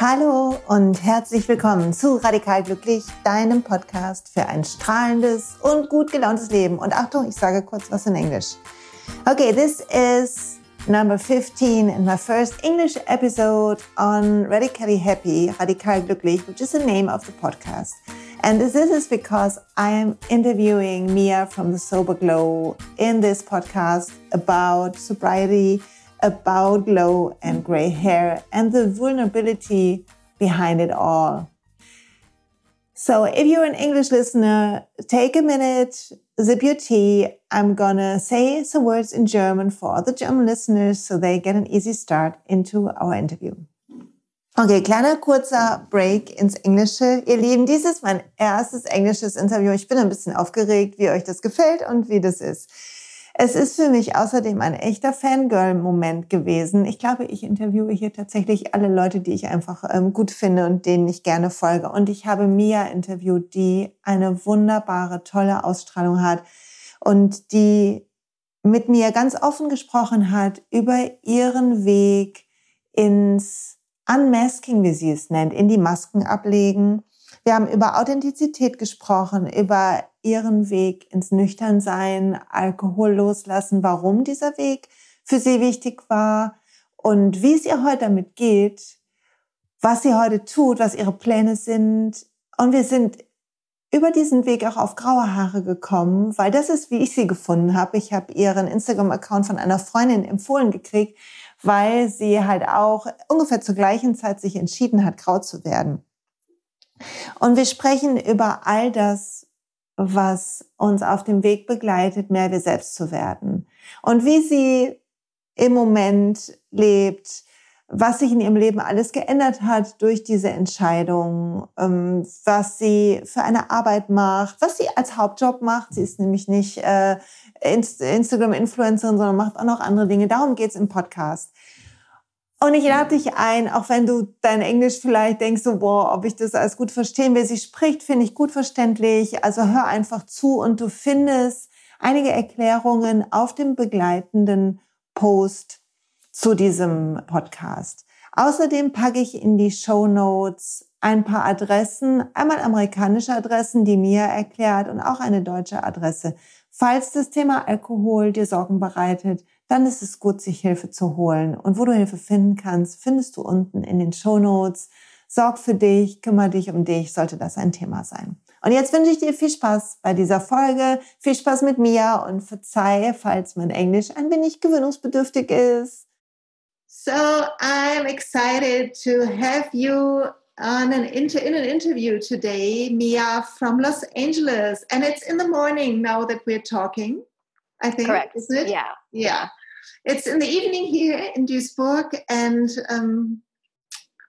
Hallo und herzlich willkommen zu Radikal Glücklich, deinem Podcast für ein strahlendes und gut gelauntes Leben. Und Achtung, ich sage kurz was in Englisch. Okay, this is number 15 in my first English episode on Radically Happy, Radikal Glücklich, which is the name of the podcast. And this is because I am interviewing Mia from the Sober Glow in this podcast about sobriety about glow and gray hair and the vulnerability behind it all. So if you're an English listener, take a minute, zip your tea. I'm gonna say some words in German for the German listeners so they get an easy start into our interview. Okay, kleiner kurzer Break ins Englische. Ihr Lieben, dies ist mein erstes englisches Interview. Ich bin ein bisschen aufgeregt, wie euch das gefällt und wie das ist. Es ist für mich außerdem ein echter Fangirl-Moment gewesen. Ich glaube, ich interviewe hier tatsächlich alle Leute, die ich einfach ähm, gut finde und denen ich gerne folge. Und ich habe Mia interviewt, die eine wunderbare, tolle Ausstrahlung hat und die mit mir ganz offen gesprochen hat über ihren Weg ins Unmasking, wie sie es nennt, in die Masken ablegen. Wir haben über Authentizität gesprochen, über ihren Weg ins Nüchternsein, Alkohol loslassen, warum dieser Weg für sie wichtig war und wie es ihr heute damit geht, was sie heute tut, was ihre Pläne sind. Und wir sind über diesen Weg auch auf graue Haare gekommen, weil das ist, wie ich sie gefunden habe. Ich habe ihren Instagram-Account von einer Freundin empfohlen gekriegt, weil sie halt auch ungefähr zur gleichen Zeit sich entschieden hat, grau zu werden. Und wir sprechen über all das, was uns auf dem Weg begleitet, mehr wir selbst zu werden. Und wie sie im Moment lebt, was sich in ihrem Leben alles geändert hat durch diese Entscheidung, ähm, was sie für eine Arbeit macht, was sie als Hauptjob macht. Sie ist nämlich nicht äh, Instagram-Influencerin, sondern macht auch noch andere Dinge. Darum geht's im Podcast. Und ich lade dich ein, auch wenn du dein Englisch vielleicht denkst, so, boah, ob ich das alles gut verstehen will. Sie spricht, finde ich gut verständlich. Also hör einfach zu und du findest einige Erklärungen auf dem begleitenden Post zu diesem Podcast. Außerdem packe ich in die Show Notes ein paar Adressen, einmal amerikanische Adressen, die mir erklärt und auch eine deutsche Adresse. Falls das Thema Alkohol dir Sorgen bereitet, dann ist es gut, sich Hilfe zu holen. Und wo du Hilfe finden kannst, findest du unten in den Show Notes. Sorg für dich, kümmere dich um dich, sollte das ein Thema sein. Und jetzt wünsche ich dir viel Spaß bei dieser Folge, viel Spaß mit mir und verzeihe, falls mein Englisch ein wenig gewöhnungsbedürftig ist. So I'm excited to have you on an inter in an interview today, Mia from Los Angeles, and it's in the morning now that we're talking. I think, correct, isn't it? Yeah, yeah. It's in the evening here in Duisburg, and um,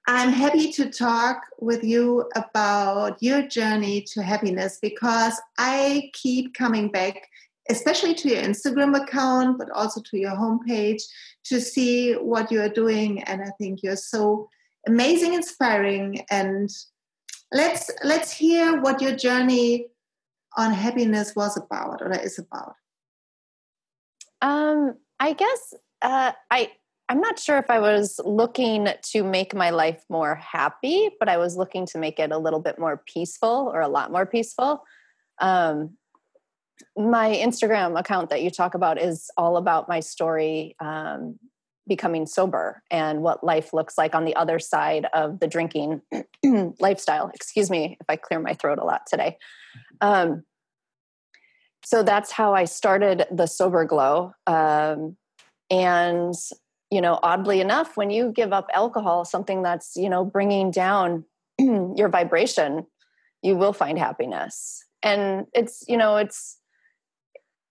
I'm happy to talk with you about your journey to happiness because I keep coming back, especially to your Instagram account, but also to your homepage to see what you are doing. And I think you're so amazing, inspiring. And let's let's hear what your journey on happiness was about or is about. Um, I guess uh, I I'm not sure if I was looking to make my life more happy, but I was looking to make it a little bit more peaceful or a lot more peaceful. Um, my Instagram account that you talk about is all about my story um, becoming sober and what life looks like on the other side of the drinking lifestyle. Excuse me if I clear my throat a lot today. Um, so that's how I started the Sober Glow. Um, and, you know, oddly enough, when you give up alcohol, something that's, you know, bringing down your vibration, you will find happiness. And it's, you know, it's,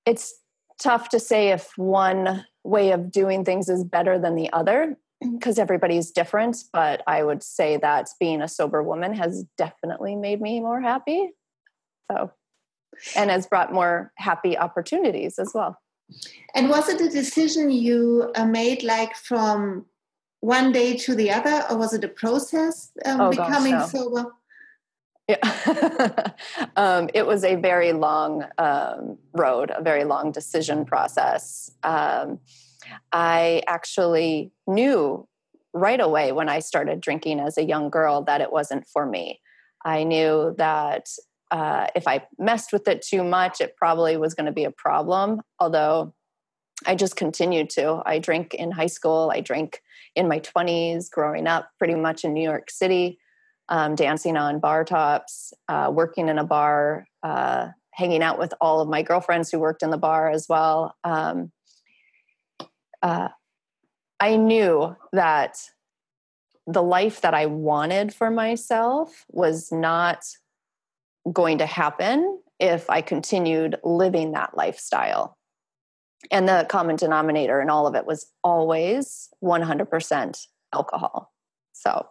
it's tough to say if one way of doing things is better than the other because everybody's different. But I would say that being a sober woman has definitely made me more happy. So and has brought more happy opportunities as well. And was it a decision you uh, made like from one day to the other, or was it a process um, oh, becoming gosh, no. sober? Yeah. um, it was a very long um, road, a very long decision process. Um, I actually knew right away when I started drinking as a young girl that it wasn't for me. I knew that uh, if I messed with it too much, it probably was going to be a problem. Although I just continued to. I drank in high school, I drank in my 20s, growing up pretty much in New York City, um, dancing on bar tops, uh, working in a bar, uh, hanging out with all of my girlfriends who worked in the bar as well. Um, uh, I knew that the life that I wanted for myself was not going to happen if I continued living that lifestyle. And the common denominator in all of it was always 100% alcohol. So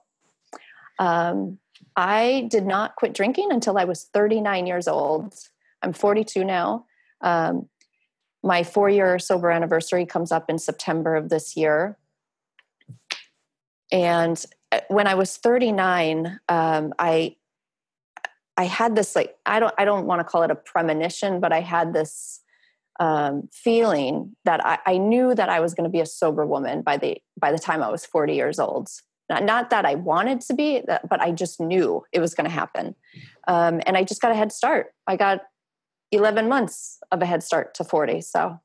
um, I did not quit drinking until I was 39 years old. I'm 42 now. Um, my four year sober anniversary comes up in September of this year. And uh, when I was 39, um, I I had this like I don't I don't want to call it a premonition, but I had this um, feeling that I, I, knew that I was going to be a sober woman by the by the time I was 40 years old. Not, not that I wanted to be, but I just knew it was going to happen. Um, and I just got a head start. I got 11 months of a head start to 40. So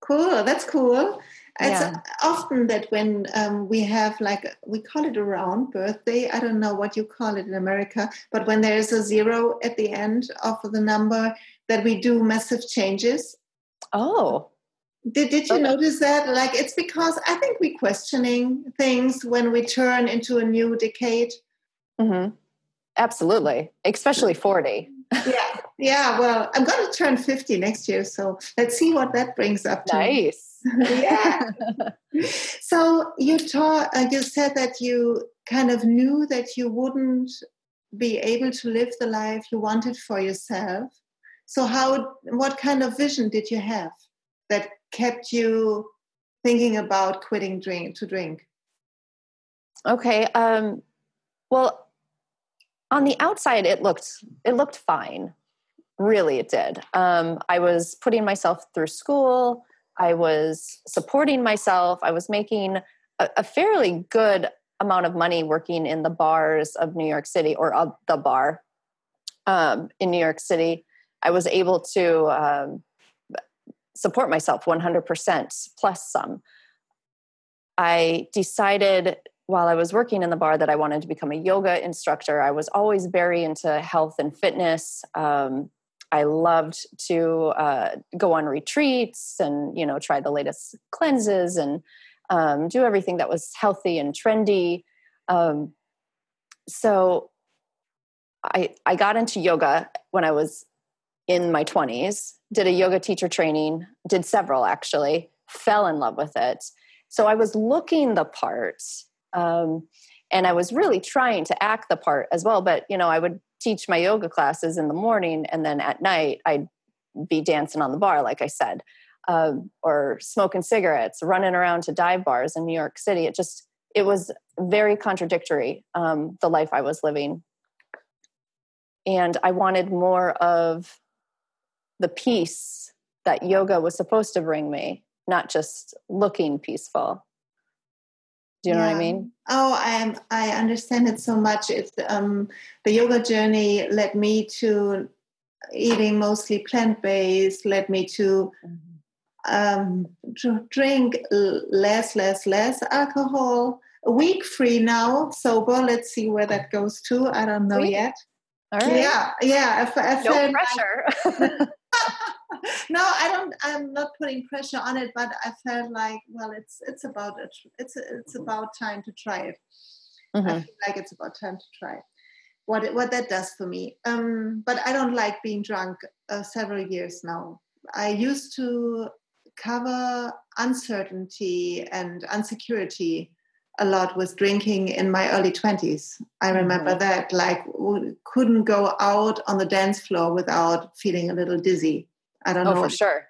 cool. That's cool. It's yeah. often that when um, we have like we call it a round birthday. I don't know what you call it in America, but when there is a zero at the end of the number, that we do massive changes. Oh, did, did you okay. notice that? Like, it's because I think we're questioning things when we turn into a new decade. Mm-hmm. Absolutely, especially 40. yeah, yeah. Well, I'm going to turn 50 next year, so let's see what that brings up to. Nice. yeah. so you taught, uh, you said that you kind of knew that you wouldn't be able to live the life you wanted for yourself. So how, what kind of vision did you have that kept you thinking about quitting drink to drink? Okay. Um, well, on the outside, it looked it looked fine. Really, it did. Um, I was putting myself through school. I was supporting myself. I was making a, a fairly good amount of money working in the bars of New York City or of the bar um, in New York City. I was able to um, support myself 100% plus some. I decided while I was working in the bar that I wanted to become a yoga instructor. I was always very into health and fitness. Um, I loved to uh, go on retreats and you know try the latest cleanses and um, do everything that was healthy and trendy. Um, so I I got into yoga when I was in my 20s. Did a yoga teacher training. Did several actually. Fell in love with it. So I was looking the part. Um, and I was really trying to act the part as well. But you know, I would teach my yoga classes in the morning and then at night i'd be dancing on the bar like i said um, or smoking cigarettes running around to dive bars in new york city. It just it was very contradictory um, the life i was living. And i wanted more of the peace that yoga was supposed to bring me not just looking peaceful do you know what I mean? Oh, I I understand it so much. It's um, the yoga journey led me to eating mostly plant based. Led me to um, drink less, less, less alcohol. A week free now, sober. Let's see where that goes to. I don't know yet. All right. Yeah, yeah. I, I no pressure. Like, no, I don't. I'm not putting pressure on it, but I felt like, well, it's it's about it. It's it's about time to try it. Mm-hmm. I feel like it's about time to try it. What it, what that does for me. Um, but I don't like being drunk uh, several years now. I used to cover uncertainty and insecurity a lot with drinking in my early 20s. I remember mm-hmm. that, like, couldn't go out on the dance floor without feeling a little dizzy. I don't oh, know. for sure.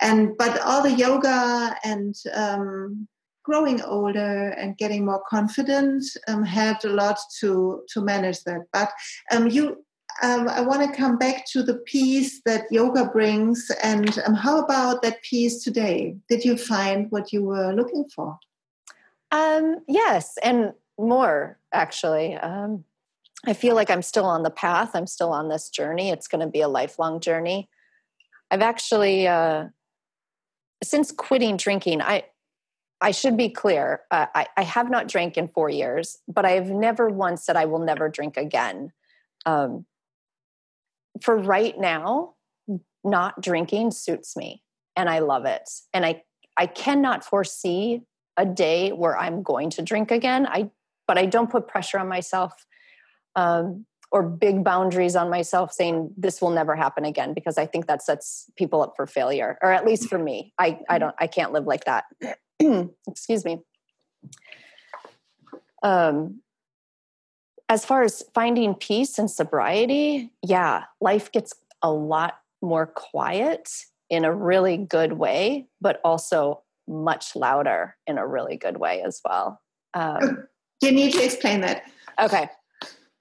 And but all the yoga and um, growing older and getting more confident um, helped a lot to to manage that. But um, you, um, I want to come back to the peace that yoga brings. And um, how about that peace today? Did you find what you were looking for? Um, yes, and more actually. Um, I feel like I'm still on the path. I'm still on this journey. It's going to be a lifelong journey. I've actually, uh, since quitting drinking, I I should be clear. Uh, I, I have not drank in four years, but I have never once said I will never drink again. Um, for right now, not drinking suits me, and I love it. And I I cannot foresee a day where I'm going to drink again. I but I don't put pressure on myself um, or big boundaries on myself saying this will never happen again because I think that sets people up for failure or at least for me. I I don't I can't live like that. Excuse me. Um as far as finding peace and sobriety, yeah, life gets a lot more quiet in a really good way, but also much louder in a really good way as well. Um, you need to explain that. Okay.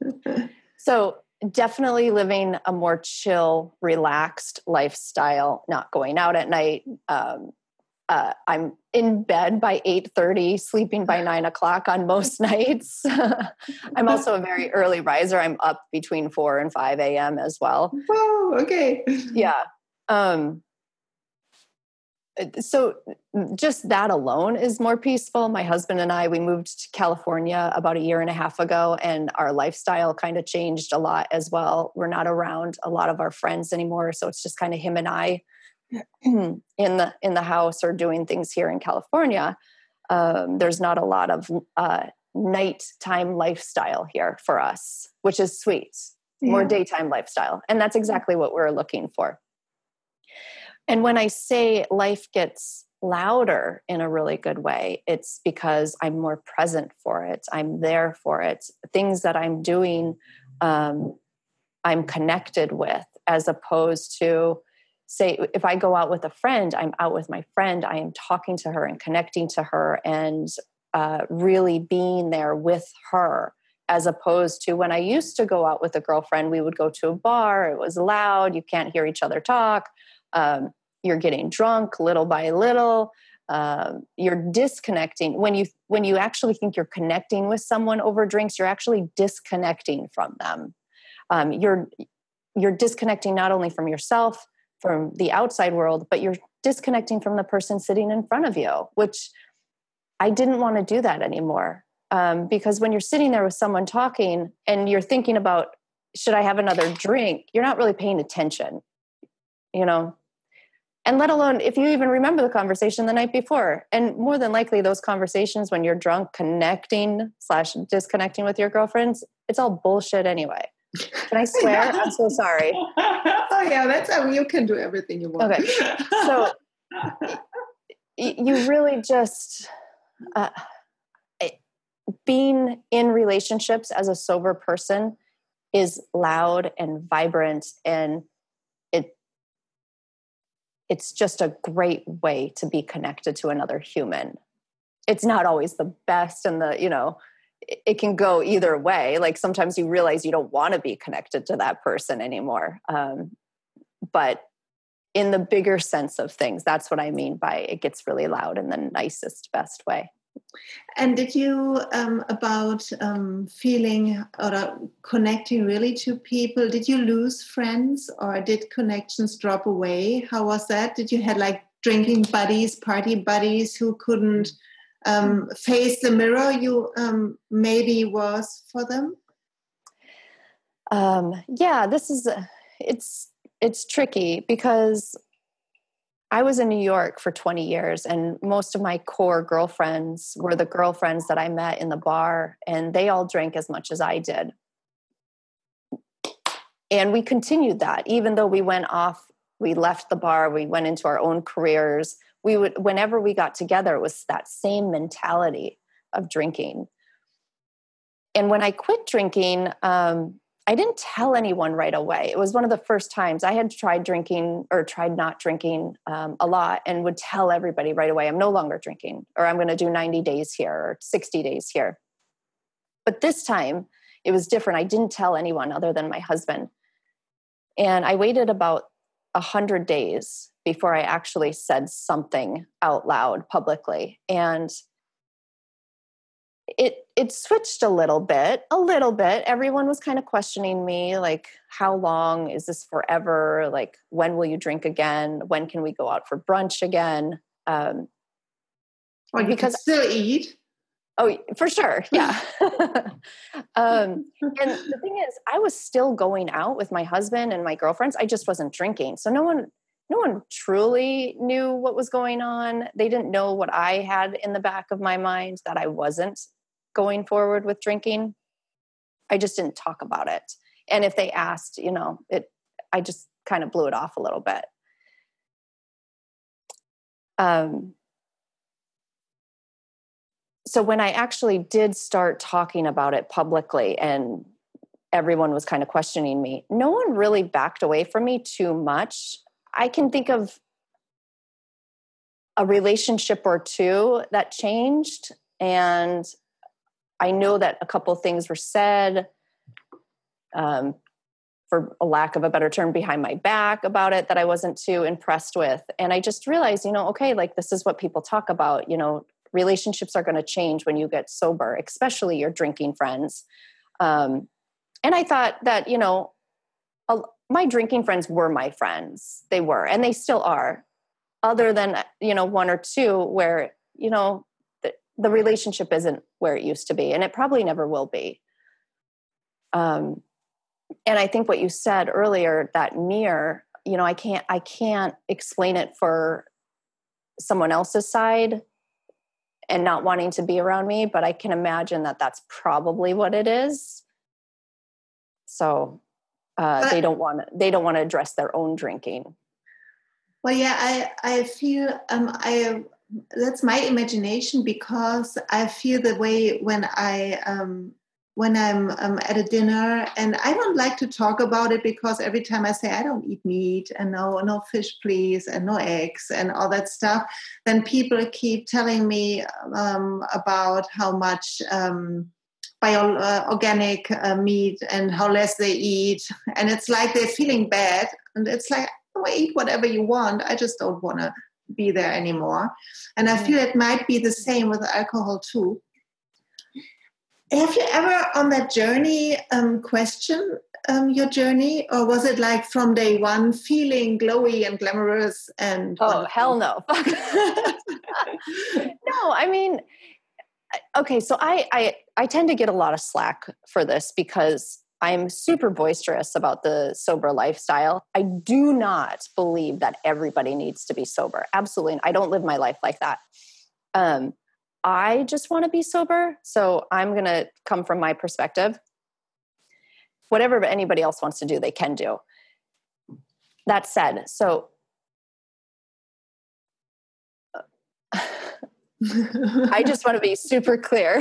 so, definitely living a more chill, relaxed lifestyle, not going out at night. Um, uh, I'm in bed by 8.30, sleeping by 9 o'clock on most nights. I'm also a very early riser. I'm up between 4 and 5 a.m. as well. Oh, okay. Yeah. Um, so just that alone is more peaceful. My husband and i we moved to california about a year and a half ago and our lifestyle kind of changed a lot as well. We're not around a lot of our friends anymore so it's just kind of him and i in the in the house or doing things here in california. Um, there's not a lot of uh, nighttime lifestyle here for us which is sweet. Yeah. more daytime lifestyle and that's exactly what we're looking for and when I say life gets louder in a really good way, it's because I'm more present for it. I'm there for it. Things that I'm doing, um, I'm connected with, as opposed to, say, if I go out with a friend, I'm out with my friend, I am talking to her and connecting to her and uh, really being there with her as opposed to when I used to go out with a girlfriend, we would go to a bar, it was loud, you can't hear each other talk um, you're getting drunk little by little um, you're disconnecting. When you when you actually think you're connecting with someone over drinks you're actually disconnecting from them. Um, you're you're disconnecting not only from yourself from the outside world but you're disconnecting from the person sitting in front of you which i didn't want to do that anymore. Um, because when you're sitting there with someone talking and you're thinking about should i have another drink? you're not really paying attention you know and let alone if you even remember the conversation the night before. And more than likely those conversations when you're drunk connecting slash disconnecting with your girlfriends it's all bullshit anyway. Can i swear i'm so sorry. Oh yeah that's how you can do everything you want. Okay. So you really just uh, being in relationships as a sober person is loud and vibrant and it's just a great way to be connected to another human. It's not always the best and the you know it can go either way. Like sometimes you realize you don't want to be connected to that person anymore um, but in the bigger sense of things that's what i mean by it gets really loud in the nicest best way and did you um, about um, feeling or connecting really to people? Did you lose friends or did connections drop away? How was that? Did you had like drinking buddies, party buddies who couldn't um, face the mirror you um, maybe was for them? Um, yeah, this is it's it's tricky because I was in New York for 20 years, and most of my core girlfriends were the girlfriends that I met in the bar, and they all drank as much as I did. And we continued that, even though we went off, we left the bar, we went into our own careers. We would, whenever we got together, it was that same mentality of drinking. And when I quit drinking, um, I didn't tell anyone right away. It was one of the first times I had tried drinking or tried not drinking um, a lot and would tell everybody right away, I'm no longer drinking, or I'm going to do 90 days here or 60 days here. But this time it was different. I didn't tell anyone other than my husband. And I waited about 100 days before I actually said something out loud publicly. And it it switched a little bit a little bit. Everyone was kind of questioning me like how long is this forever? Like when will you drink again? When can we go out for brunch again? Um well, you because still eat? Oh for sure yeah. Um and the thing is i was still going out with my husband and my girlfriends. I just wasn't drinking. So no one no one truly knew what was going on. They didn't know what I had in the back of my mind that I wasn't going forward with drinking. I just didn't talk about it. And if they asked, you know, it I just kind of blew it off a little bit. Um so when I actually did start talking about it publicly and everyone was kind of questioning me, no one really backed away from me too much I can think of a relationship or two that changed and I know that a couple things were said um, for a lack of a better term behind my back about it that I wasn't too impressed with and I just realized you know okay like this is what people talk about you know relationships are going to change when you get sober especially your drinking friends um, and I thought that you know my drinking friends were my friends. They were, and they still are. Other than you know one or two where you know the, relationship isn't where it used to be, and it probably never will be. Um, and I think what you said earlier, that mirror, you know, I can't I can't explain it for someone else's side and not wanting to be around me, but I can imagine that that's probably what it is. So uh, they don't want they don't want to address their own drinking. Well, yeah, I I feel um, I that's my imagination because I feel the way when I um, when I'm um, at a dinner and I don't like to talk about it because every time I say I don't eat meat and no no fish please and no eggs and all that stuff, then people keep telling me um, about how much um, bio uh, organic uh, meat and how less they eat. And it's like they're feeling bad and it's like oh, eat whatever you want. I just don't want to be there anymore. And i feel it might be the same with alcohol too. Have you ever on that journey um, question um, your journey? Or was it like from day one feeling glowy and glamorous and oh wonderful? hell no. No i mean okay so I, I i tend to get a lot of slack for this because i'm super boisterous about the sober lifestyle. I do not believe that everybody needs to be sober. Absolutely i don't live my life like that. Um i just want to be sober so i'm going to come from my perspective. Whatever anybody else wants to do they can do. That said so I just want to be super clear.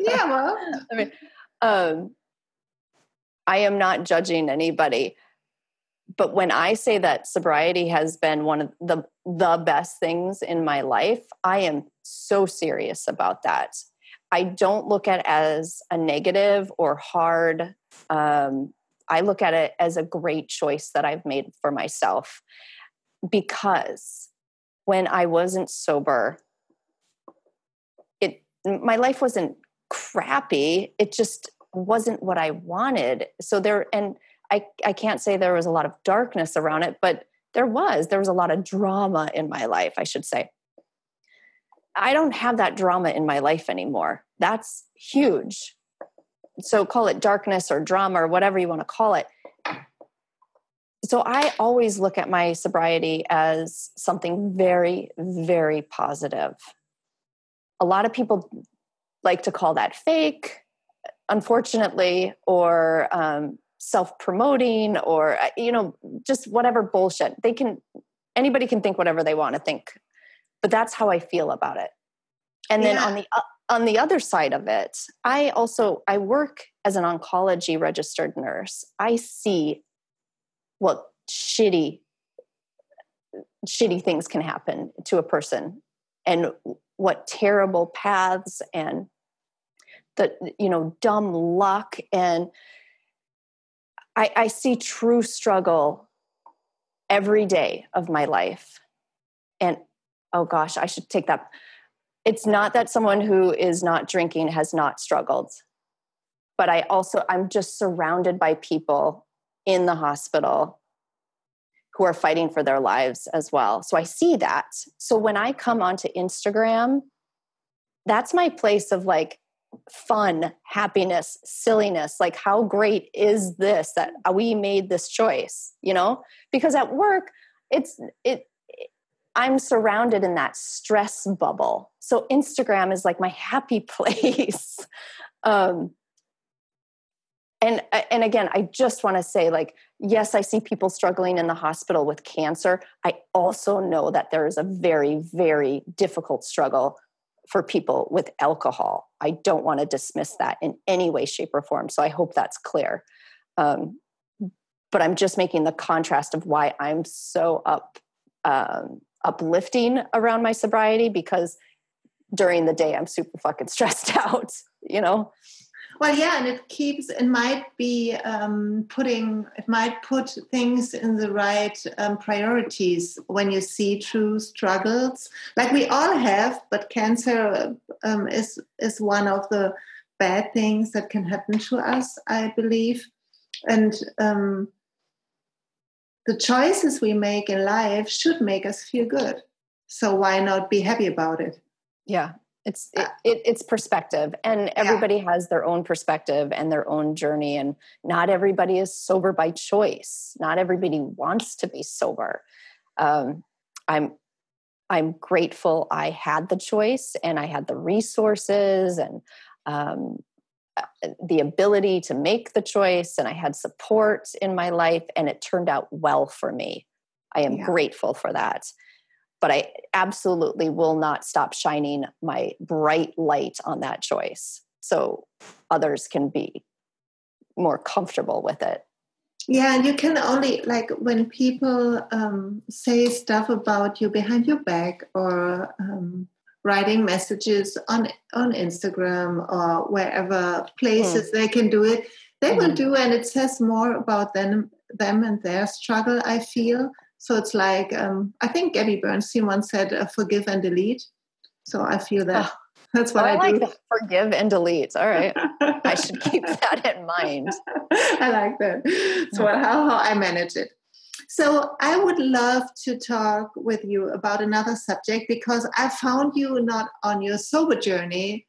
yeah, well, I mean, um, I am not judging anybody, but when I say that sobriety has been one of the the best things in my life, I am so serious about that. I don't look at it as a negative or hard. Um, I look at it as a great choice that I've made for myself because when I wasn't sober, it my life wasn't crappy it just wasn't what i wanted. So there and i i can't say there was a lot of darkness around it but there was there was a lot of drama in my life i should say. I don't have that drama in my life anymore. That's huge. So call it darkness or drama or whatever you want to call it. So i always look at my sobriety as something very very positive. A lot of people like to call that fake unfortunately or um, self-promoting or uh, you know just whatever bullshit. They can anybody can think whatever they want to think but that's how i feel about it. And then yeah. on the uh, on the other side of it i also i work as an oncology registered nurse. I see what shitty shitty things can happen to a person and what terrible paths and the you know dumb luck. And I, I see true struggle every day of my life. And oh gosh i should take that. It's not that someone who is not drinking has not struggled but i also i'm just surrounded by people in the hospital who are fighting for their lives as well. So i see that. So when i come onto instagram that's my place of like fun happiness silliness like how great is this that we made this choice you know because at work it's it I'm surrounded in that stress bubble. So Instagram is like my happy place. um, and and again, I just want to say, like, yes, I see people struggling in the hospital with cancer. I also know that there is a very, very difficult struggle for people with alcohol. I don't want to dismiss that in any way, shape, or form. So I hope that's clear. Um, but I'm just making the contrast of why I'm so up um, uplifting around my sobriety because during the day I'm super fucking stressed out, you know? Well, yeah, and it keeps, it might be um, putting, it might put things in the right um, priorities when you see true struggles, like we all have, but cancer um, is, is one of the bad things that can happen to us, I believe. And um, the choices we make in life should make us feel good. So why not be happy about it? Yeah, it's it, it, it's perspective, and everybody yeah. has their own perspective and their own journey, and not everybody is sober by choice. Not everybody wants to be sober. Um, I'm I'm grateful I had the choice and I had the resources and um, the ability to make the choice and I had support in my life and it turned out well for me. I am yeah. grateful for that. But I absolutely will not stop shining my bright light on that choice so others can be more comfortable with it. Yeah, and you can only like when people um, say stuff about you behind your back or um, writing messages on on Instagram or wherever places mm. they can do it, they mm. will mm-hmm. do, and it says more about them them and their struggle. I feel so. It's like um, I think Gabby Bernstein once said, uh, "Forgive and delete." So I feel that. Oh. That's what oh, I, I like. Forgive and delete. All right, I should keep that in mind. I like that. So how, how I manage it. So I would love to talk with you about another subject because I found you not on your sober journey,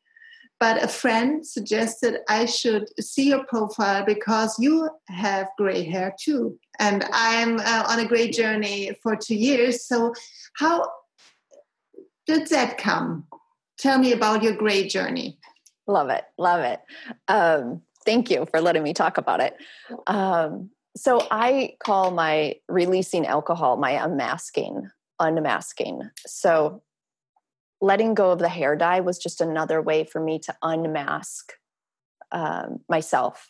but a friend suggested I should see your profile because you have gray hair too. And I'm uh, on a great journey for two years. So, how did that come? Tell me about your gray journey. Love it. Love it. Um, thank you for letting me talk about it. Um, so I call my releasing alcohol my unmasking, unmasking. So letting go of the hair dye was just another way for me to unmask um, myself.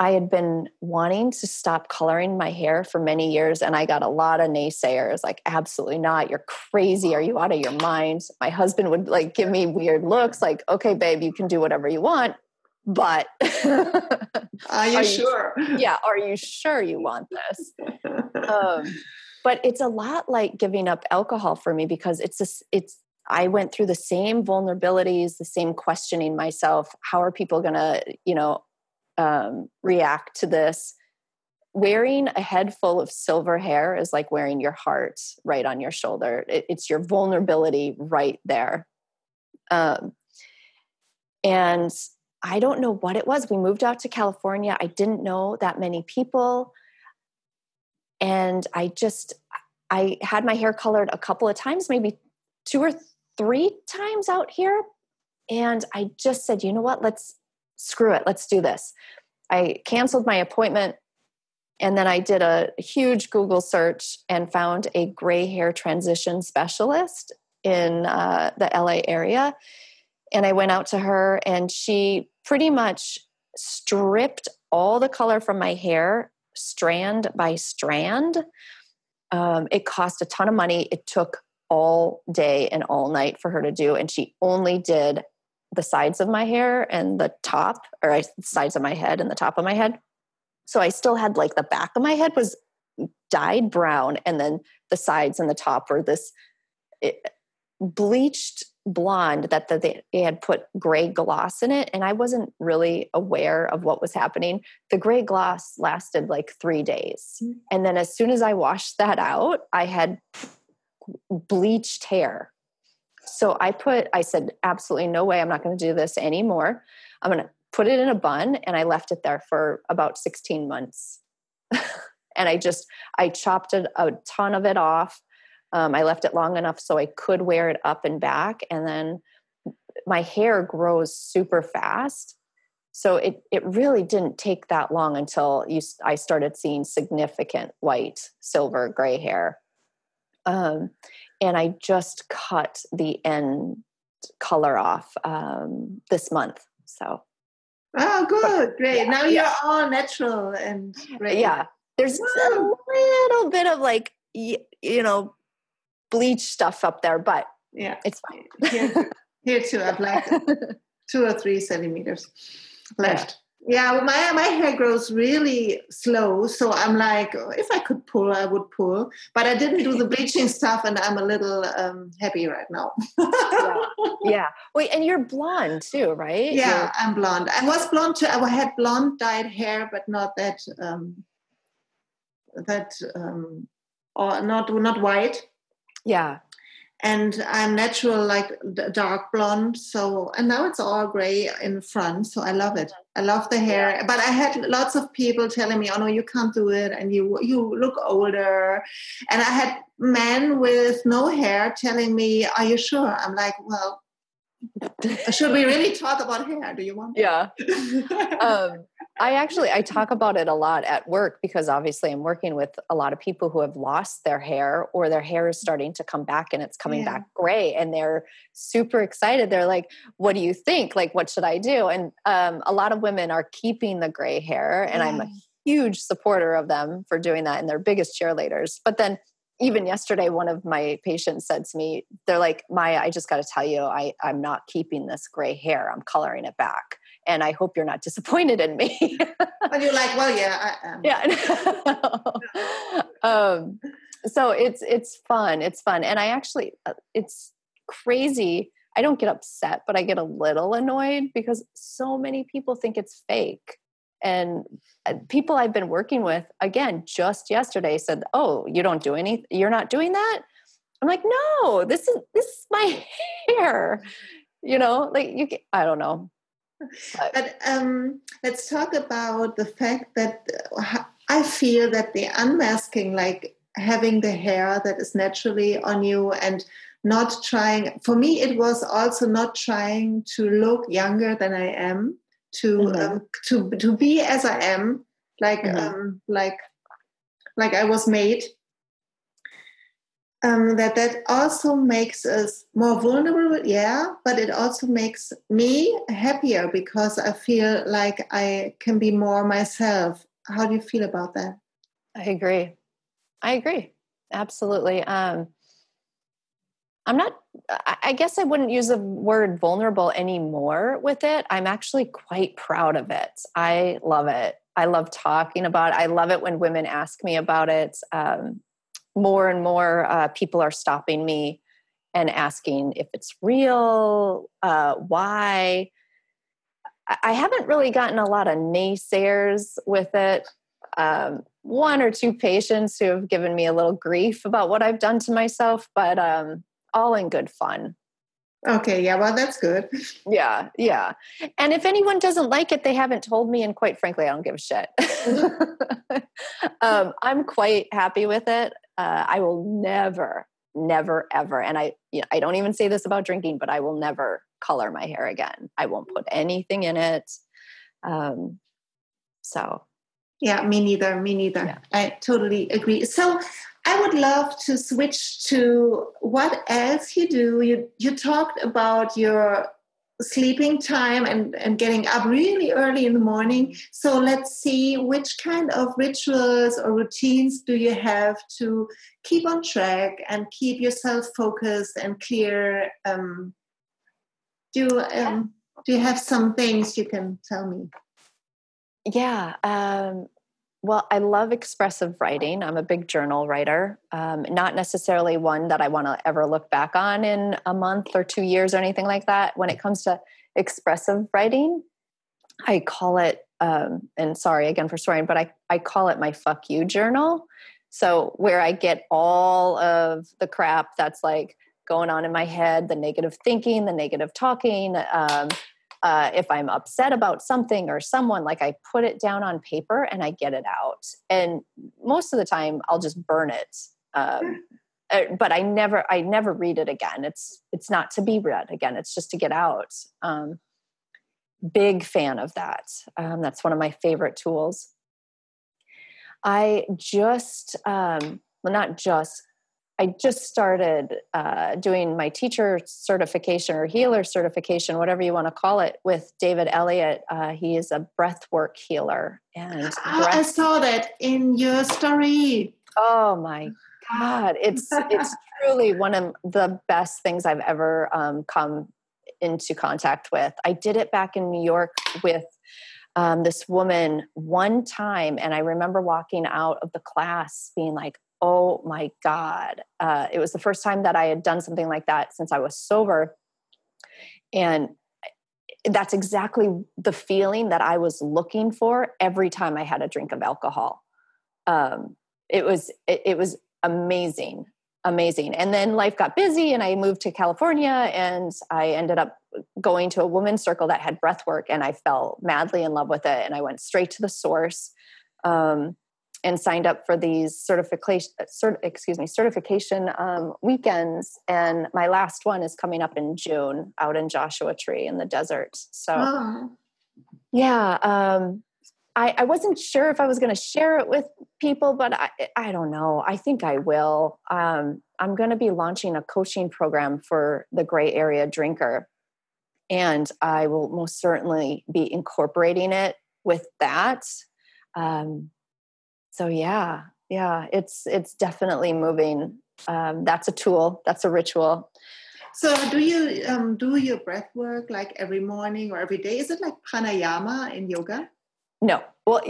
I had been wanting to stop coloring my hair for many years, and I got a lot of naysayers like, absolutely not. You're crazy. Are you out of your mind? My husband would like give me weird looks like, okay, babe, you can do whatever you want but are, you, are you sure? Yeah, are you sure you want this? um, but it's a lot like giving up alcohol for me because it's a, it's I went through the same vulnerabilities, the same questioning myself. How are people going to, you know, um, react to this? Wearing a head full of silver hair is like wearing your heart right on your shoulder. It, it's your vulnerability right there. Um, and I don't know what it was. We moved out to California. I didn't know that many people. And I just, I had my hair colored a couple of times, maybe two or three times out here. And I just said, you know what? Let's screw it. Let's do this. I canceled my appointment. And then I did a huge Google search and found a gray hair transition specialist in uh, the LA area and I went out to her, and she pretty much stripped all the color from my hair, strand by strand. Um, it cost a ton of money. It took all day and all night for her to do, and she only did the sides of my hair and the top, or I, sides of my head and the top of my head. So I still had like the back of my head was dyed brown, and then the sides and the top were this. Bleached blonde that the, they had put gray gloss in it and i wasn't really aware of what was happening. The gray gloss lasted like three days. Mm. and then as soon as i washed that out i had bleached hair. So i put i said absolutely no way i'm not going to do this anymore. I'm going to put it in a bun and i left it there for about 16 months. And i just i chopped a, a ton of it off um, I left it long enough so I could wear it up and back. And then my hair grows super fast. So it, it really didn't take that long until you, I started seeing significant white, silver, gray hair. Um, and I just cut the end color off um, this month. So. Oh, good, great. Yeah, now you're yeah. all natural and great. Yeah, there's a little bit of like you know bleach stuff up there, but yeah, it's fine. here, here too, I've like two or three centimeters left. Yeah. yeah, my my hair grows really slow, so I'm like, if I could pull, I would pull. But I didn't do the bleaching stuff, and I'm a little um, happy right now. yeah. yeah. Wait, and you're blonde too, right? Yeah, you're... I'm blonde. I was blonde too. I had blonde dyed hair, but not that um, that um, or not not white. Yeah. And I'm natural, like dark blonde. So, and now it's all gray in front. So I love it. I love the hair. Yeah. But I had lots of people telling me, "Oh no, you can't do it, and you you look older." And I had men with no hair telling me, "Are you sure?" I'm like, "Well, should we really talk about hair? Do you want? Yeah. um, I actually I talk about it a lot at work because obviously I'm working with a lot of people who have lost their hair or their hair is starting to come back and it's coming yeah. back gray and they're super excited. They're like, "What do you think? Like, what should I do?" And um, a lot of women are keeping the gray hair, and yeah. I'm a huge supporter of them for doing that, and they're biggest cheerleaders. But then even yesterday one of my patients said to me they're like maya i just got to tell you I, i'm not keeping this gray hair i'm coloring it back and i hope you're not disappointed in me. And you're like well yeah I am. yeah um, so it's it's fun it's fun. And i actually uh, it's crazy i don't get upset but i get a little annoyed because so many people think it's fake. And uh, people i've been working with again just yesterday said oh you don't do any you're not doing that? I'm like no this is this is my hair. You know like you can, i don't know but, but um, let's talk about the fact that uh, i feel that the unmasking like having the hair that is naturally on you and not trying for me it was also not trying to look younger than i am to mm-hmm. um, to to be as I am, like mm-hmm. um, like like I was made. Um, that that also makes us more vulnerable, yeah, but it also makes me happier because I feel like I can be more myself. How do you feel about that? I agree. I agree. Absolutely. Um, I'm not, I guess I wouldn't use the word vulnerable anymore with it. I'm actually quite proud of it. I love it. I love talking about it. I love it when women ask me about it. Um, more and more uh, people are stopping me and asking if it's real, uh, why. I haven't really gotten a lot of naysayers with it. Um, one or two patients who have given me a little grief about what I've done to myself, but um, all in good fun. Okay, yeah, well, that's good. Yeah, yeah. And if anyone doesn't like it, they haven't told me, and quite frankly, I don't give a shit. um, I'm quite happy with it. Uh, I will never, never, ever, and I, you know, I don't even say this about drinking, but I will never color my hair again. I won't put anything in it. Um, so, yeah, me neither. Me neither. Yeah. I totally agree. So, I would love to switch to what else you do. You you talked about your sleeping time and, and getting up really early in the morning. So let's see which kind of rituals or routines do you have to keep on track and keep yourself focused and clear. Um, do um, do you have some things you can tell me? Yeah. Um, well, I love expressive writing. I'm a big journal writer, um, not necessarily one that I want to ever look back on in a month or two years or anything like that. When it comes to expressive writing, I call it, um, and sorry again for swearing, but I, I call it my fuck you journal. So, where I get all of the crap that's like going on in my head, the negative thinking, the negative talking, um, uh, if I'm upset about something or someone, like I put it down on paper and I get it out. And most of the time, I'll just burn it. Um, uh, but I never, I never read it again. It's it's not to be read again. It's just to get out. Um, big fan of that. Um, that's one of my favorite tools. I just, um, well, not just, I just started uh, doing my teacher certification or healer certification, whatever you want to call it, with David Elliott. Uh, he is a breathwork healer, and oh, I saw that in your story. Oh my God, it's it's truly one of the best things I've ever um, come into contact with. I did it back in New York with um, this woman one time, and I remember walking out of the class being like, oh my God. Uh, it was the first time that I had done something like that since I was sober. And that's exactly the feeling that I was looking for every time I had a drink of alcohol. Um, it was it, it was amazing, amazing. And then life got busy, and I moved to California, and I ended up going to a women's circle that had breath work, and I fell madly in love with it. And I went straight to the source. Um, and signed up for these certification cert, excuse me certification um, weekends and my last one is coming up in june out in joshua tree in the desert. So oh. yeah um, I, I, wasn't sure if i was going to share it with people but I, I don't know. I think i will. Um, i'm going to be launching a coaching program for the gray area drinker and i will most certainly be incorporating it with that. Um, so yeah yeah it's it's definitely moving. Um, that's a tool that's a ritual. So do you um, do your breath work like every morning or every day? Is it like pranayama in yoga? No. Well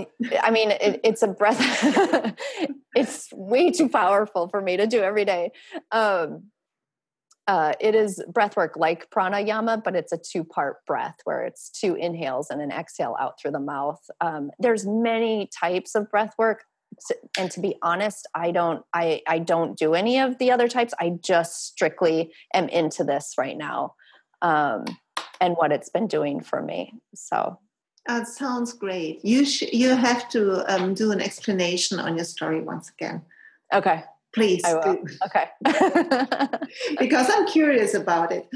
i mean it, it's a breath. It's way too powerful for me to do every day. Um, uh, it is breath work like pranayama, but it's a two part breath where it's two inhales and an exhale out through the mouth. Um, there's many types of breath work and to be honest i don't i i don't do any of the other types. I just strictly am into this right now um and what it's been doing for me so. That sounds great. You sh- you have to um, do an explanation on your story once again. Okay. Please okay. Because i'm curious about it.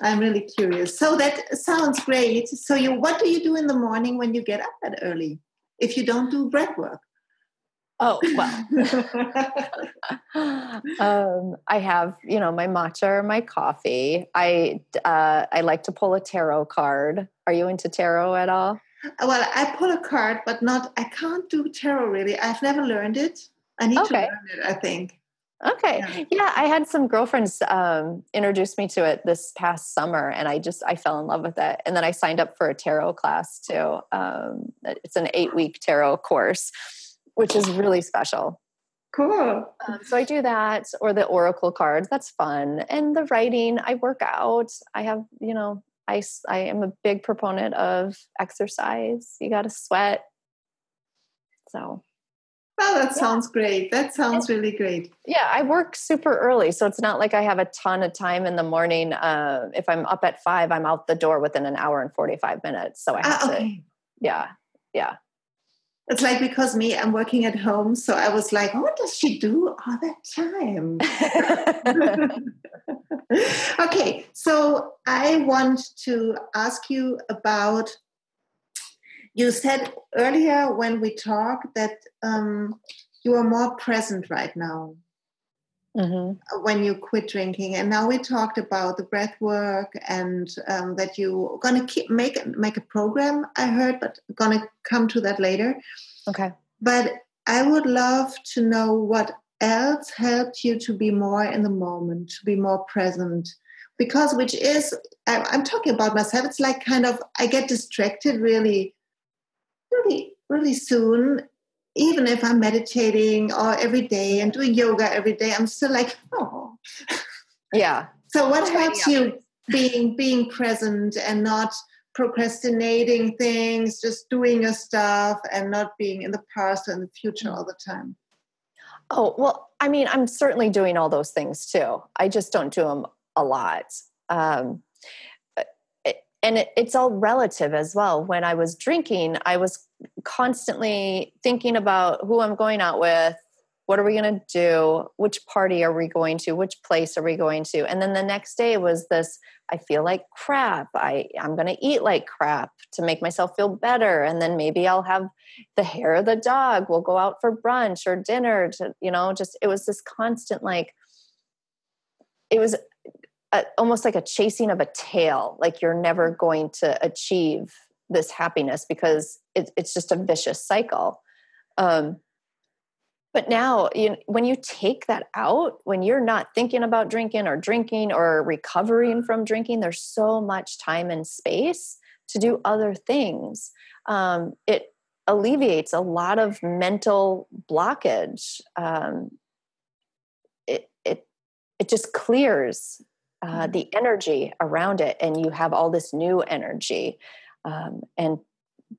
I'm really curious. So that sounds great. So you what do you do in the morning when you get up that early? If you don't do breath work Oh well, um, I have you know my matcha or my coffee. I uh, I like to pull a tarot card. Are you into tarot at all? Well, I pull a card, but not. I can't do tarot really. I've never learned it. I need okay. to learn it. I think. Okay. Yeah. yeah, I had some girlfriends um, introduce me to it this past summer, and I just I fell in love with it. And then I signed up for a tarot class too. Um, it's an eight week tarot course which is really special. Cool. Um, so I do that, or the oracle cards. That's fun. And the writing, I work out. I have, you know, I I am a big proponent of exercise. You got to sweat. So. Oh, that yeah. sounds great. That sounds really great. Yeah, I work super early, so it's not like I have a ton of time in the morning. Uh, if I'm up at five, I'm out the door within an hour and forty five minutes. So I have ah, okay. to. Yeah, yeah. It's like because me, I'm working at home, so I was like, what does she do all that time? okay, so I want to ask you about. You said earlier when we talked that um, you are more present right now mm-hmm. when you quit drinking, and now we talked about the breath work and um, that you're gonna keep make make a program. I heard, but gonna come to that later. Okay. But I would love to know what else helped you to be more in the moment, to be more present. Because, which is, I'm talking about myself, it's like kind of, I get distracted really, really, really soon even if I'm meditating or every day and doing yoga every day, I'm still like, oh. Yeah. So what helps you being being present and not procrastinating things, just doing your stuff and not being in the past in the future all the time? Oh, well, I mean, I'm certainly doing all those things too. I just don't do them a lot. Um, and it, it's all relative as well. When I was drinking, I was constantly thinking about who I'm going out with, what are we going to do, which party are we going to, which place are we going to, and then the next day was this. I feel like crap. I I'm going to eat like crap to make myself feel better, and then maybe I'll have the hair of the dog. We'll go out for brunch or dinner. To you know, just it was this constant like. It was a, almost like a chasing of a tail like you're never going to achieve this happiness because it, it's just a vicious cycle. Um, but now you when you take that out when you're not thinking about drinking or drinking or recovering from drinking there's so much time and space to do other things. Um, it alleviates a lot of mental blockage. Um, it, it it just clears uh, mm-hmm. the energy around it and you have all this new energy um, and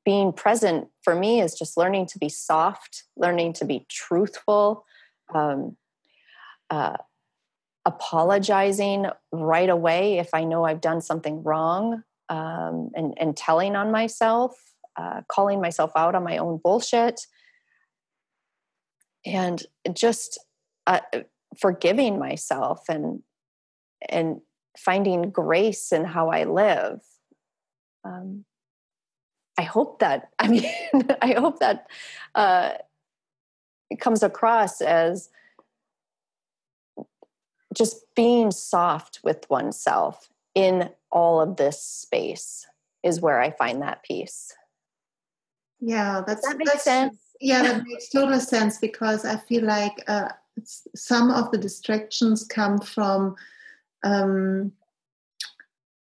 being present for me is just learning to be soft learning to be truthful um, uh, apologizing right away if i know i've done something wrong um, and, and telling on myself uh, calling myself out on my own bullshit and just uh, forgiving myself and and finding grace in how I live. Um, I hope that, I mean, I hope that uh, it comes across as just being soft with oneself in all of this space is where I find that peace. Yeah, that's that makes sense. Yeah, that makes total sense because I feel like uh, some of the distractions come from um,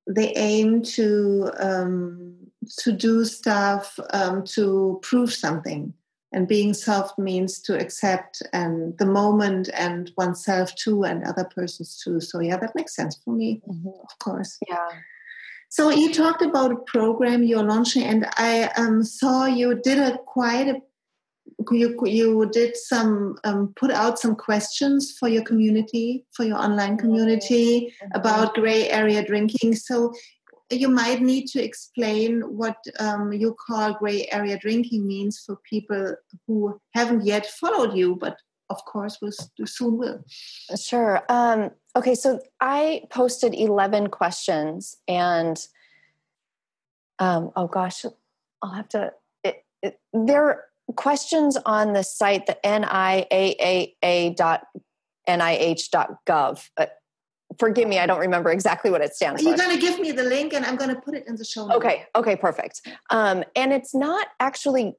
they aim to um, to do stuff um, to prove something. And being soft means to accept and the moment and oneself too and other persons too. So yeah that makes sense for me mm-hmm. of course. Yeah. So you talked about a program you're launching and i um, saw you did a quite a you you did some um, put out some questions for your community for your online community mm-hmm. about gray area drinking. So you might need to explain what um, you call gray area drinking means for people who haven't yet followed you but of course will soon will. Sure. Um, okay so i posted 11 questions and um, oh gosh i'll have to it, it, there questions on the site, the niaaa.nih.gov. Uh, forgive me, I don't remember exactly what it stands You're for. You're going to give me the link and I'm going to put it in the show notes. Okay, okay, perfect. Um, and it's not actually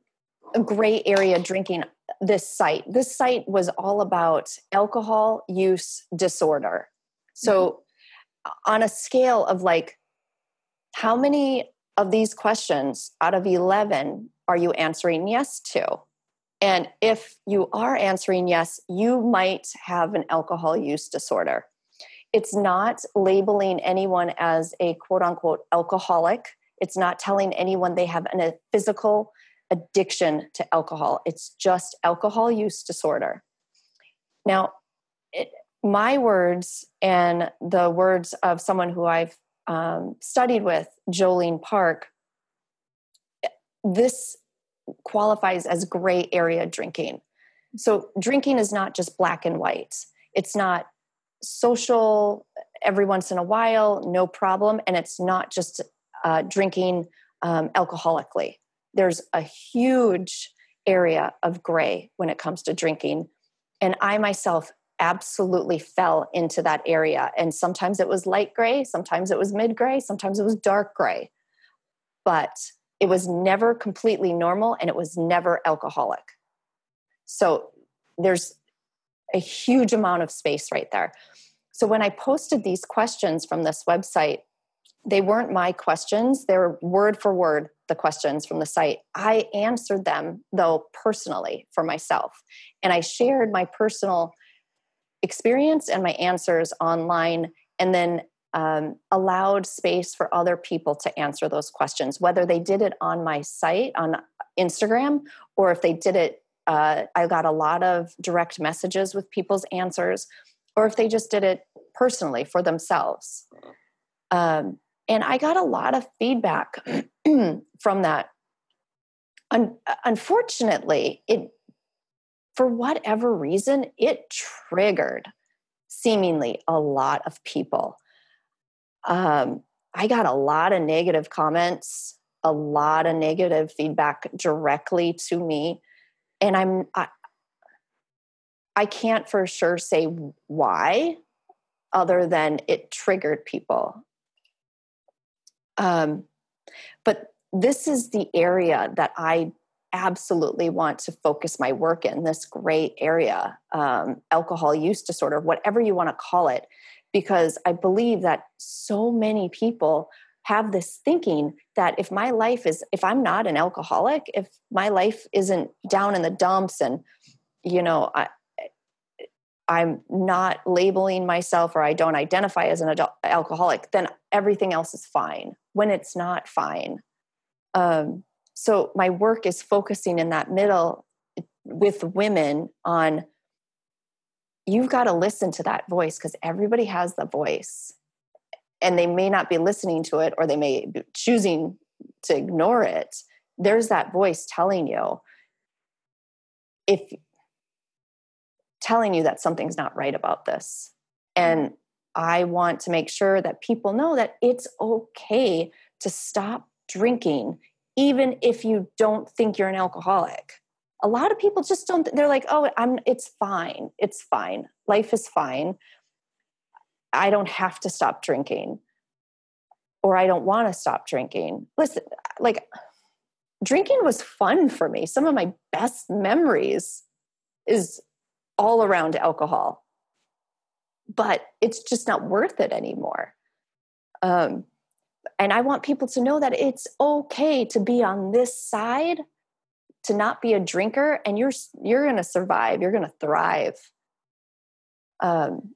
a gray area drinking this site. This site was all about alcohol use disorder. So, mm-hmm. on a scale of like, how many of these questions out of 11 are you answering yes to? And if you are answering yes, you might have an alcohol use disorder. It's not labeling anyone as a quote unquote alcoholic. It's not telling anyone they have an, a physical addiction to alcohol. It's just alcohol use disorder. Now, it, my words and the words of someone who I've um, studied with, Jolene Park, this qualifies as gray area drinking. So, drinking is not just black and white, it's not social every once in a while, no problem, and it's not just uh, drinking um, alcoholically. There's a huge area of gray when it comes to drinking. And I myself absolutely fell into that area. And sometimes it was light gray, sometimes it was mid gray, sometimes it was dark gray. But it was never completely normal and it was never alcoholic. So there's a huge amount of space right there. So when I posted these questions from this website, they weren't my questions, they were word for word the questions from the site. I answered them though personally for myself. And I shared my personal experience and my answers online and then um, allowed space for other people to answer those questions, whether they did it on my site on Instagram or if they did it. Uh, I got a lot of direct messages with people's answers, or if they just did it personally for themselves. Um, and I got a lot of feedback from that. Un- unfortunately, it for whatever reason, it triggered seemingly a lot of people. Um, I got a lot of negative comments, a lot of negative feedback directly to me, and I'm I, I can't for sure say why, other than it triggered people. Um, but this is the area that I absolutely want to focus my work in this gray area, um, alcohol use disorder, whatever you want to call it, because I believe that so many people have this thinking that if my life is, if I'm not an alcoholic, if my life isn't down in the dumps and, you know, I, I'm not labeling myself or I don't identify as an adult alcoholic, then everything else is fine when it's not fine. Um, so my work is focusing in that middle with women on you've got to listen to that voice because everybody has the voice. And they may not be listening to it or they may be choosing to ignore it. There's that voice telling you if telling you that something's not right about this. And i want to make sure that people know that it's okay to stop drinking even if you don't think you're an alcoholic a lot of people just don't they're like oh i'm it's fine it's fine life is fine. I don't have to stop drinking or i don't want to stop drinking. Listen like drinking was fun for me. Some of my best memories is all around alcohol but it's just not worth it anymore. Um, and I want people to know that it's okay to be on this side, to not be a drinker, and you're you're going to survive. You're going to thrive. Um,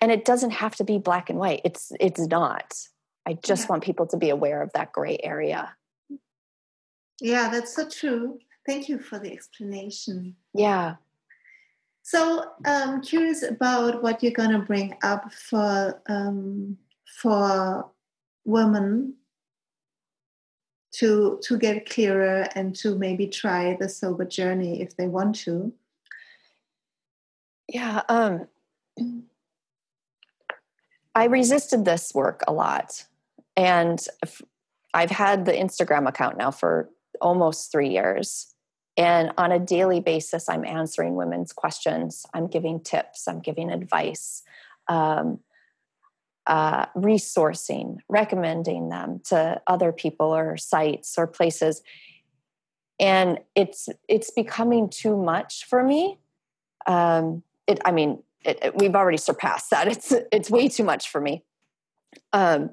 and it doesn't have to be black and white. It's it's not. I just yeah. want people to be aware of that gray area. Yeah, that's so true. Thank you for the explanation. Yeah. So I'm um, curious about what you're going to bring up for um, for women to to get clearer and to maybe try the sober journey if they want to. Yeah um i resisted this work a lot. And i've had the instagram account now for almost three years. And on a daily basis i'm answering women's questions. I'm giving tips. I'm giving advice. Um, uh, resourcing, recommending them to other people or sites or places. And it's it's becoming too much for me. Um, it, I mean, it, it, we've already surpassed that. It's it's way too much for me. Um,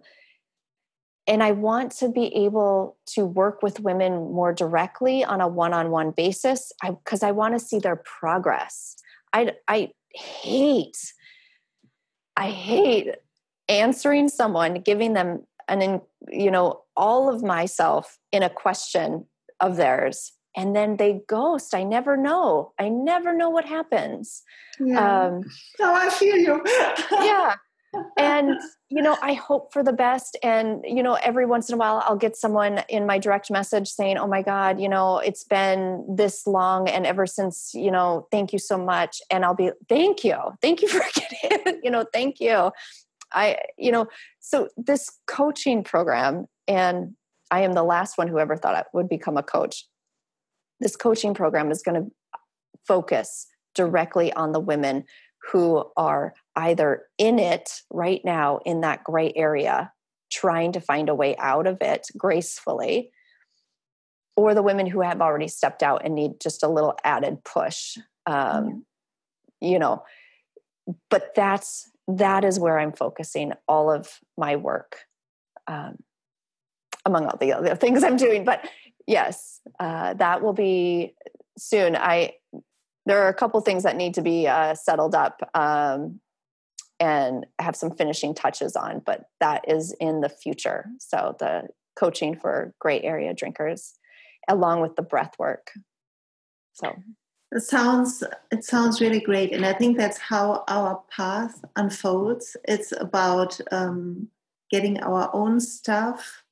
and I want to be able to work with women more directly on a one-on-one basis because I, I want to see their progress. I I hate I hate answering someone, giving them an, you know, all of myself in a question of theirs and then they ghost. I never know. I never know what happens. Yeah. Um, oh, I feel you. yeah. And, you know, I hope for the best. And, you know, every once in a while I'll get someone in my direct message saying, oh my God, you know, it's been this long and ever since, you know, thank you so much. And I'll be, thank you. Thank you for getting, you know, thank you. I, you know, so this coaching program, and I am the last one who ever thought I would become a coach. This coaching program is going to focus directly on the women who are either in it right now in that gray area, trying to find a way out of it gracefully, or the women who have already stepped out and need just a little added push. Um, mm-hmm. You know, but that's that is where I'm focusing all of my work. Um, among all the other things I'm doing. But yes, uh, that will be soon. I there are a couple things that need to be uh, settled up um, and have some finishing touches on, but that is in the future. So the coaching for gray area drinkers, along with the breath work. So it sounds it sounds really great, and I think that's how our path unfolds. It's about um, getting our own stuff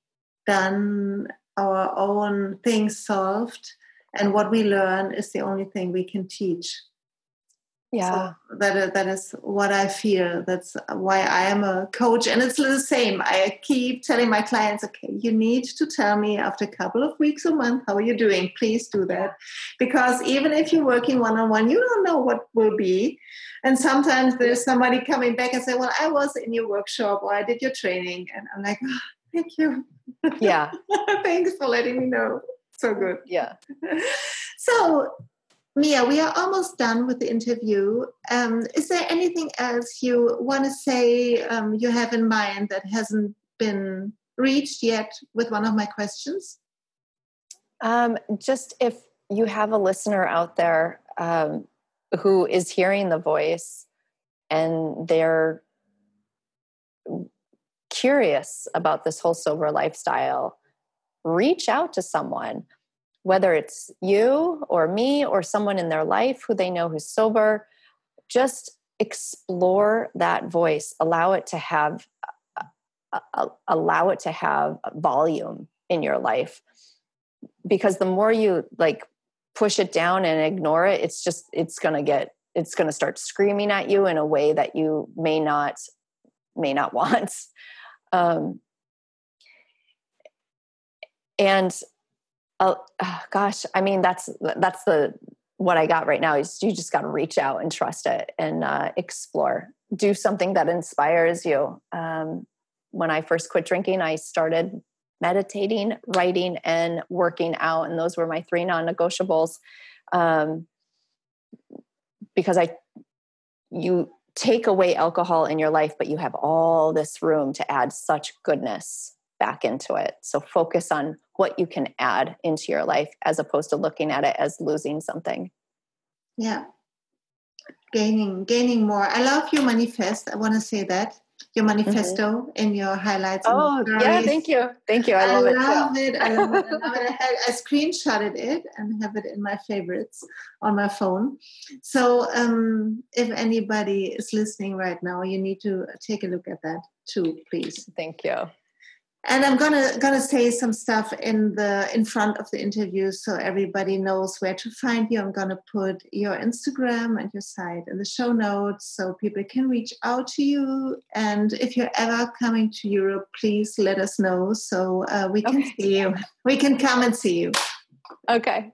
done, our own things solved, and what we learn is the only thing we can teach yeah. so that uh, that is what i feel. That's why i am a coach and it's the same. I keep telling my clients okay you need to tell me after a couple of weeks or month how are you doing? Please do that. Because even if you're working one-on-one you don't know what will be. And sometimes there's somebody coming back and say well i was in your workshop. Or i did your training? And i'm like oh, thank you. Yeah. Thanks for letting me know. So good. Yeah. So Mia, we are almost done with the interview. Um, is there anything else you want to say um, you have in mind that hasn't been reached yet with one of my questions? Um, just if you have a listener out there um, who is hearing the voice and they're curious about this whole sober lifestyle, reach out to someone whether it's you or me or someone in their life who they know who's sober, just explore that voice. Allow it to have uh, allow it to have volume in your life because the more you like push it down and ignore it it's just it's going to get it's going to start screaming at you in a way that you may not may not want um, and oh, oh, gosh i mean that's that's the what i got right now is you just got to reach out and trust it and uh, explore. Do something that inspires you. Um, when i first quit drinking i started meditating writing and working out and those were my three non-negotiables. Um, because i you take away alcohol in your life but you have all this room to add such goodness back into it. So focus on what you can add into your life as opposed to looking at it as losing something. Yeah. Gaining gaining more. I love your manifest. I want to say that. Your manifesto mm-hmm. in your highlights. Oh, yeah, thank you. Thank you. I love, I love it, it. I love it. I love it. I, I screenshotted it and have it in my favorites on my phone. So um, if anybody is listening right now, you need to take a look at that too, please. Thank you and i'm gonna gonna say some stuff in the in front of the interview so everybody knows where to find you. I'm gonna put your instagram and your site in the show notes so people can reach out to you. And if you're ever coming to europe please let us know so uh, we can okay. see you. We can come and see you. Okay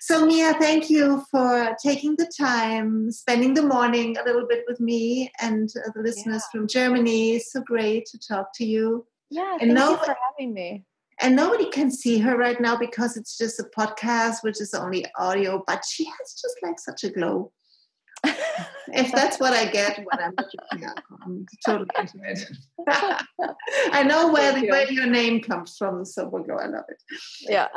so Mia, thank you for taking the time, spending the morning a little bit with me and uh, the listeners yeah. from Germany. So great to talk to you. Yeah, and thank you for having me. And nobody can see her right now because it's just a podcast, which is only audio. But she has just like such a glow if that's what I get when I'm drinking alcohol, I'm totally into it. I know where, the, where your name comes from, Sober Glow. I love it. Yeah.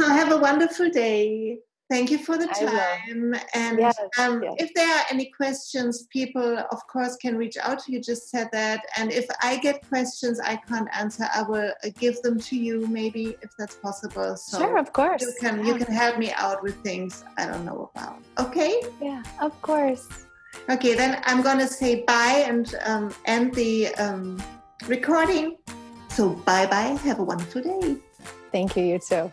so have a wonderful day. Thank you for the time. And yes, um, yes. if there are any questions, people, of course, can reach out to you. Just said that. And if I get questions I can't answer, I will uh, give them to you, maybe if that's possible. So sure, of course. You can yeah. you can help me out with things I don't know about. Okay. Yeah, of course. Okay, then I'm gonna say bye and um, end the um, recording. So bye bye. Have a wonderful day. Thank you. You too.